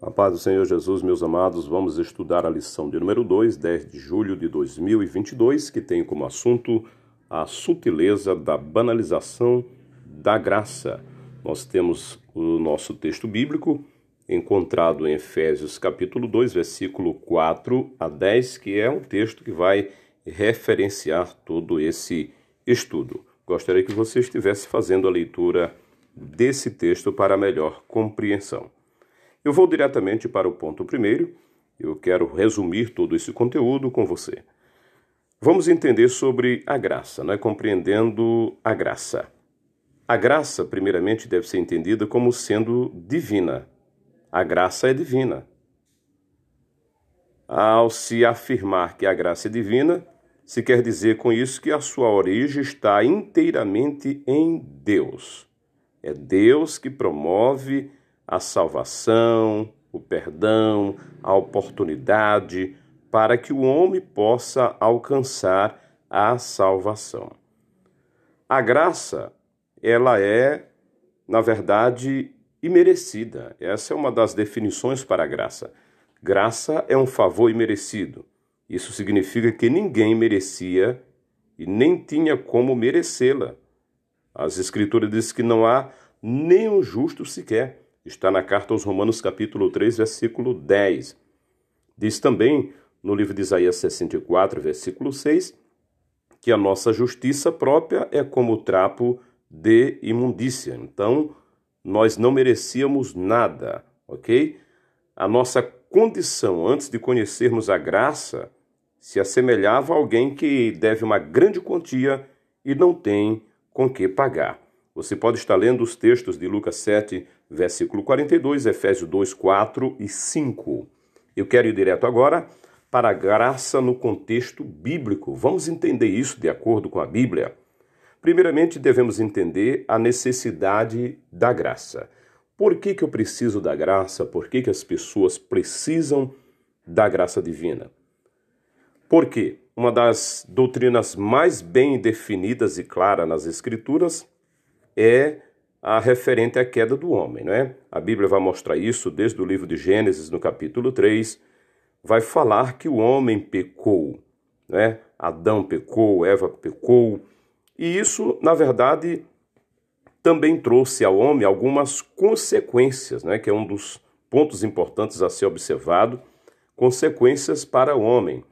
A paz do Senhor Jesus, meus amados, vamos estudar a lição de número 2, 10 de julho de 2022, que tem como assunto a sutileza da banalização da graça. Nós temos o nosso texto bíblico encontrado em Efésios capítulo 2, versículo 4 a 10, que é um texto que vai referenciar todo esse estudo. Gostaria que você estivesse fazendo a leitura desse texto para melhor compreensão. Eu vou diretamente para o ponto primeiro. Eu quero resumir todo esse conteúdo com você. Vamos entender sobre a graça, né? compreendendo a graça. A graça, primeiramente, deve ser entendida como sendo divina. A graça é divina. Ao se afirmar que a graça é divina, se quer dizer com isso que a sua origem está inteiramente em Deus. É Deus que promove a salvação, o perdão, a oportunidade para que o homem possa alcançar a salvação. A graça, ela é, na verdade, imerecida. Essa é uma das definições para a graça. Graça é um favor imerecido. Isso significa que ninguém merecia e nem tinha como merecê-la. As Escrituras dizem que não há nenhum justo sequer. Está na carta aos Romanos, capítulo 3, versículo 10. Diz também no livro de Isaías 64, versículo 6, que a nossa justiça própria é como trapo de imundícia. Então, nós não merecíamos nada, ok? A nossa condição antes de conhecermos a graça se assemelhava a alguém que deve uma grande quantia e não tem com que pagar. Você pode estar lendo os textos de Lucas 7, versículo 42, Efésios 2, 4 e 5. Eu quero ir direto agora para a graça no contexto bíblico. Vamos entender isso de acordo com a Bíblia. Primeiramente, devemos entender a necessidade da graça. Por que, que eu preciso da graça? Por que, que as pessoas precisam da graça divina? Porque uma das doutrinas mais bem definidas e claras nas Escrituras é a referente à queda do homem, não é? A Bíblia vai mostrar isso desde o livro de Gênesis, no capítulo 3, vai falar que o homem pecou, né? Adão pecou, Eva pecou, e isso, na verdade, também trouxe ao homem algumas consequências, né? Que é um dos pontos importantes a ser observado, consequências para o homem.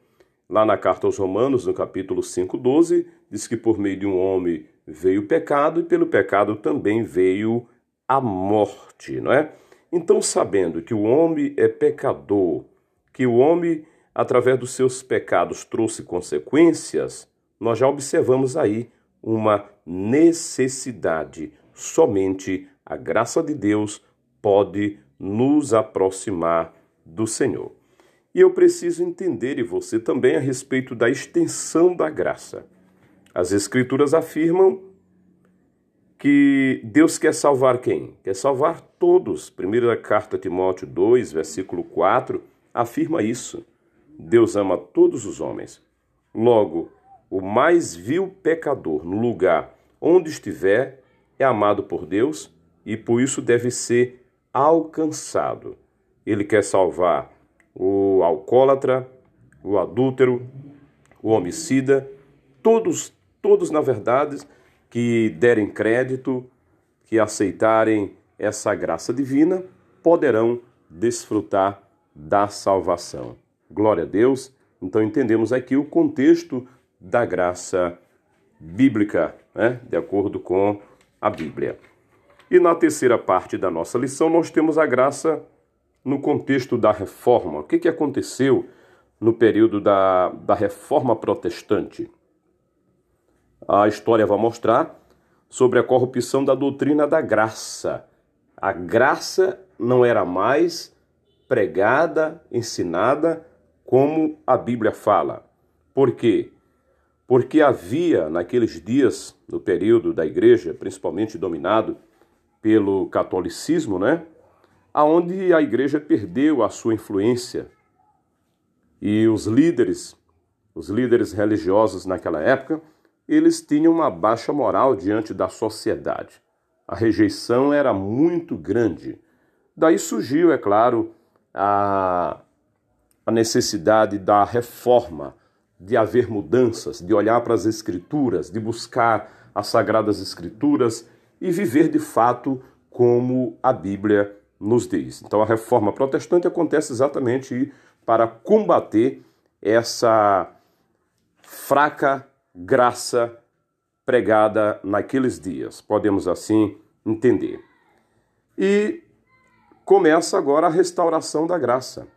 Lá na carta aos Romanos, no capítulo 5, 12, diz que por meio de um homem veio o pecado e pelo pecado também veio a morte, não é? Então, sabendo que o homem é pecador, que o homem, através dos seus pecados, trouxe consequências, nós já observamos aí uma necessidade. Somente a graça de Deus pode nos aproximar do Senhor. E eu preciso entender, e você também, a respeito da extensão da graça. As Escrituras afirmam que Deus quer salvar quem? Quer salvar todos. Primeira carta a Timóteo 2, versículo 4, afirma isso. Deus ama todos os homens. Logo, o mais vil pecador no lugar onde estiver é amado por Deus e por isso deve ser alcançado. Ele quer salvar o alcoólatra, o adúltero, o homicida, todos todos, na verdade, que derem crédito, que aceitarem essa graça divina, poderão desfrutar da salvação. Glória a Deus. Então entendemos aqui o contexto da graça bíblica, né? de acordo com a Bíblia. E na terceira parte da nossa lição, nós temos a graça no contexto da reforma. O que, que aconteceu no período da, da reforma protestante? A história vai mostrar sobre a corrupção da doutrina da graça. A graça não era mais pregada, ensinada como a Bíblia fala. Por quê? Porque havia naqueles dias, no período da igreja, principalmente dominado pelo catolicismo, né? Aonde a igreja perdeu a sua influência. E os líderes, os líderes religiosos naquela época, eles tinham uma baixa moral diante da sociedade. A rejeição era muito grande. Daí surgiu, é claro, a, a necessidade da reforma, de haver mudanças, de olhar para as Escrituras, de buscar as Sagradas Escrituras e viver de fato como a Bíblia nos diz. Então, a reforma protestante acontece exatamente para combater essa fraca graça pregada naqueles dias, podemos assim entender. E começa agora a restauração da graça.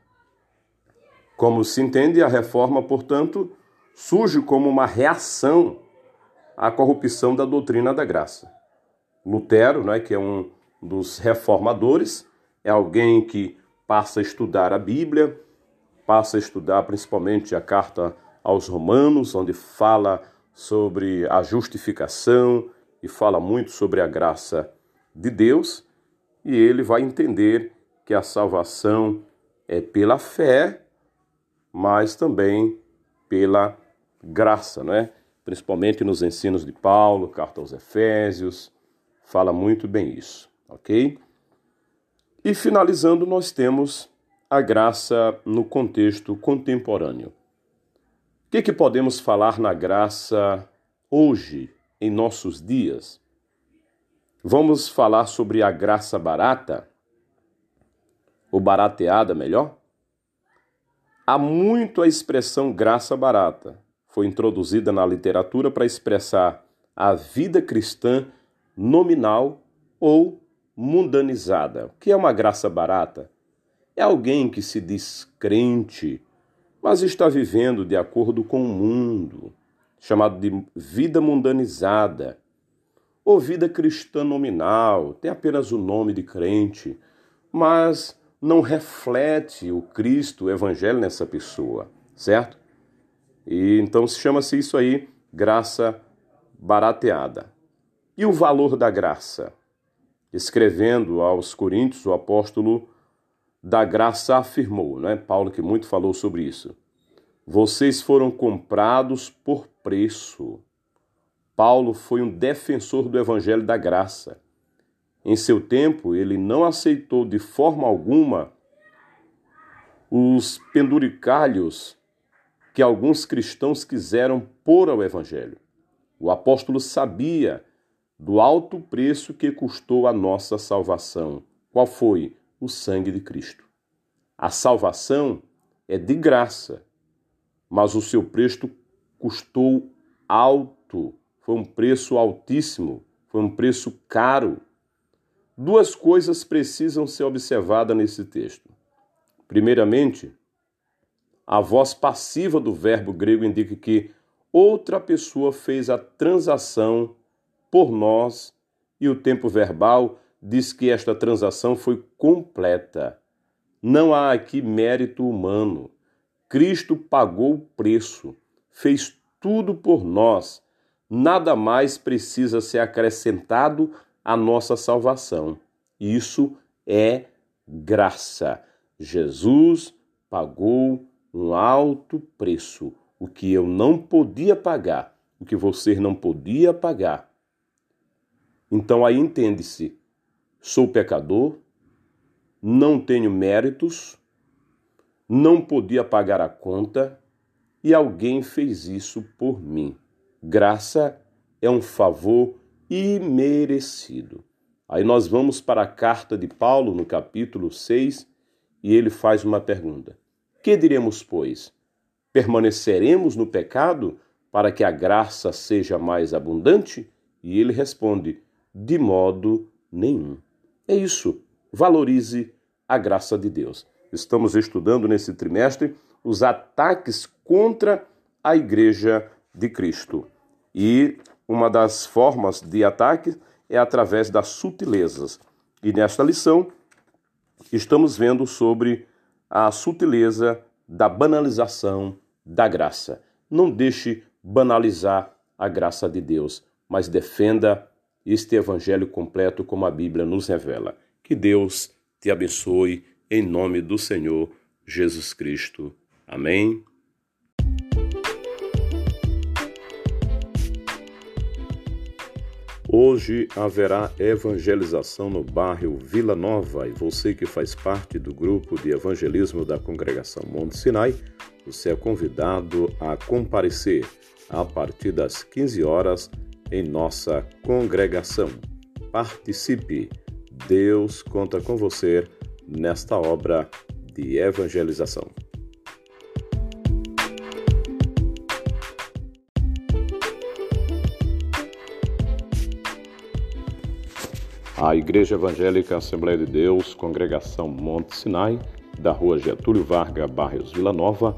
Como se entende, a reforma, portanto, surge como uma reação à corrupção da doutrina da graça. Lutero, né, que é um dos reformadores, é alguém que passa a estudar a Bíblia, passa a estudar principalmente a carta aos Romanos, onde fala sobre a justificação e fala muito sobre a graça de Deus, e ele vai entender que a salvação é pela fé, mas também pela graça, né? Principalmente nos ensinos de Paulo, carta aos Efésios, fala muito bem isso, ok? E finalizando, nós temos a graça no contexto contemporâneo. O que, que podemos falar na graça hoje, em nossos dias? Vamos falar sobre a graça barata, ou barateada, melhor? Há muito a expressão graça barata. Foi introduzida na literatura para expressar a vida cristã nominal ou mundanizada. O que é uma graça barata? É alguém que se diz crente, mas está vivendo de acordo com o mundo, chamado de vida mundanizada, ou vida cristã nominal, tem apenas o nome de crente, mas não reflete o Cristo, o Evangelho nessa pessoa, certo? E então se chama-se isso aí graça barateada. E o valor da graça? Escrevendo aos Coríntios, o apóstolo da graça afirmou, né? Paulo que muito falou sobre isso. Vocês foram comprados por preço. Paulo foi um defensor do evangelho da graça. Em seu tempo, ele não aceitou de forma alguma os penduricalhos que alguns cristãos quiseram pôr ao evangelho. O apóstolo sabia do alto preço que custou a nossa salvação. Qual foi? O sangue de Cristo. A salvação é de graça, mas o seu preço custou alto, foi um preço altíssimo, foi um preço caro. Duas coisas precisam ser observadas nesse texto. Primeiramente, a voz passiva do verbo grego indica que outra pessoa fez a transação por nós, e o tempo verbal diz que esta transação foi completa. Não há aqui mérito humano. Cristo pagou o preço, fez tudo por nós. Nada mais precisa ser acrescentado à nossa salvação. Isso é graça. Jesus pagou um alto preço, o que eu não podia pagar, o que você não podia pagar. Então aí entende-se: sou pecador, não tenho méritos, não podia pagar a conta e alguém fez isso por mim. Graça é um favor imerecido. Aí nós vamos para a carta de Paulo, no capítulo 6, e ele faz uma pergunta: Que diremos, pois? Permaneceremos no pecado para que a graça seja mais abundante? E ele responde: de modo nenhum. É isso. Valorize a graça de Deus. Estamos estudando nesse trimestre os ataques contra a Igreja de Cristo. E uma das formas de ataque é através das sutilezas. E nesta lição, estamos vendo sobre a sutileza da banalização da graça. Não deixe banalizar a graça de Deus, mas defenda este evangelho completo como a Bíblia nos revela. Que Deus te abençoe em nome do Senhor Jesus Cristo. Amém. Hoje haverá evangelização no bairro Vila Nova e você que faz parte do grupo de evangelismo da congregação Monte Sinai, você é convidado a comparecer a partir das 15 horas em nossa congregação. Participe. Deus conta com você nesta obra de evangelização. A Igreja Evangélica Assembleia de Deus, Congregação Monte Sinai, da rua Getúlio Vargas, Barrios Vila Nova,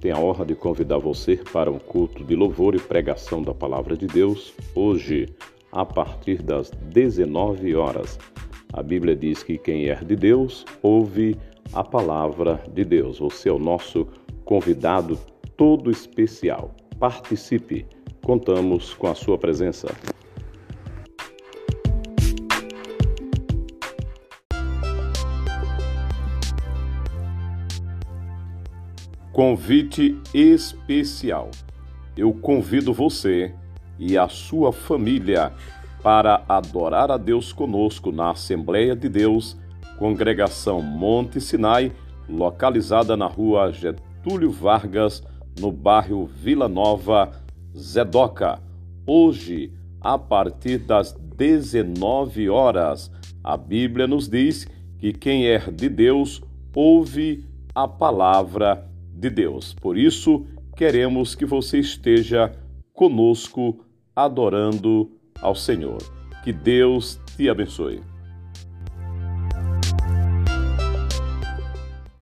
tem a honra de convidar você para um culto de louvor e pregação da Palavra de Deus, hoje, a partir das 19 horas. A Bíblia diz que quem é de Deus ouve a palavra de Deus. Você é o nosso convidado todo especial. Participe, contamos com a sua presença. Convite especial. Eu convido você e a sua família para adorar a Deus conosco na Assembleia de Deus, Congregação Monte Sinai, localizada na rua Getúlio Vargas, no bairro Vila Nova, Zedoca. Hoje, a partir das 19 horas, a Bíblia nos diz que quem é de Deus ouve a palavra de Deus. Por isso, queremos que você esteja conosco adorando ao Senhor. Que Deus te abençoe.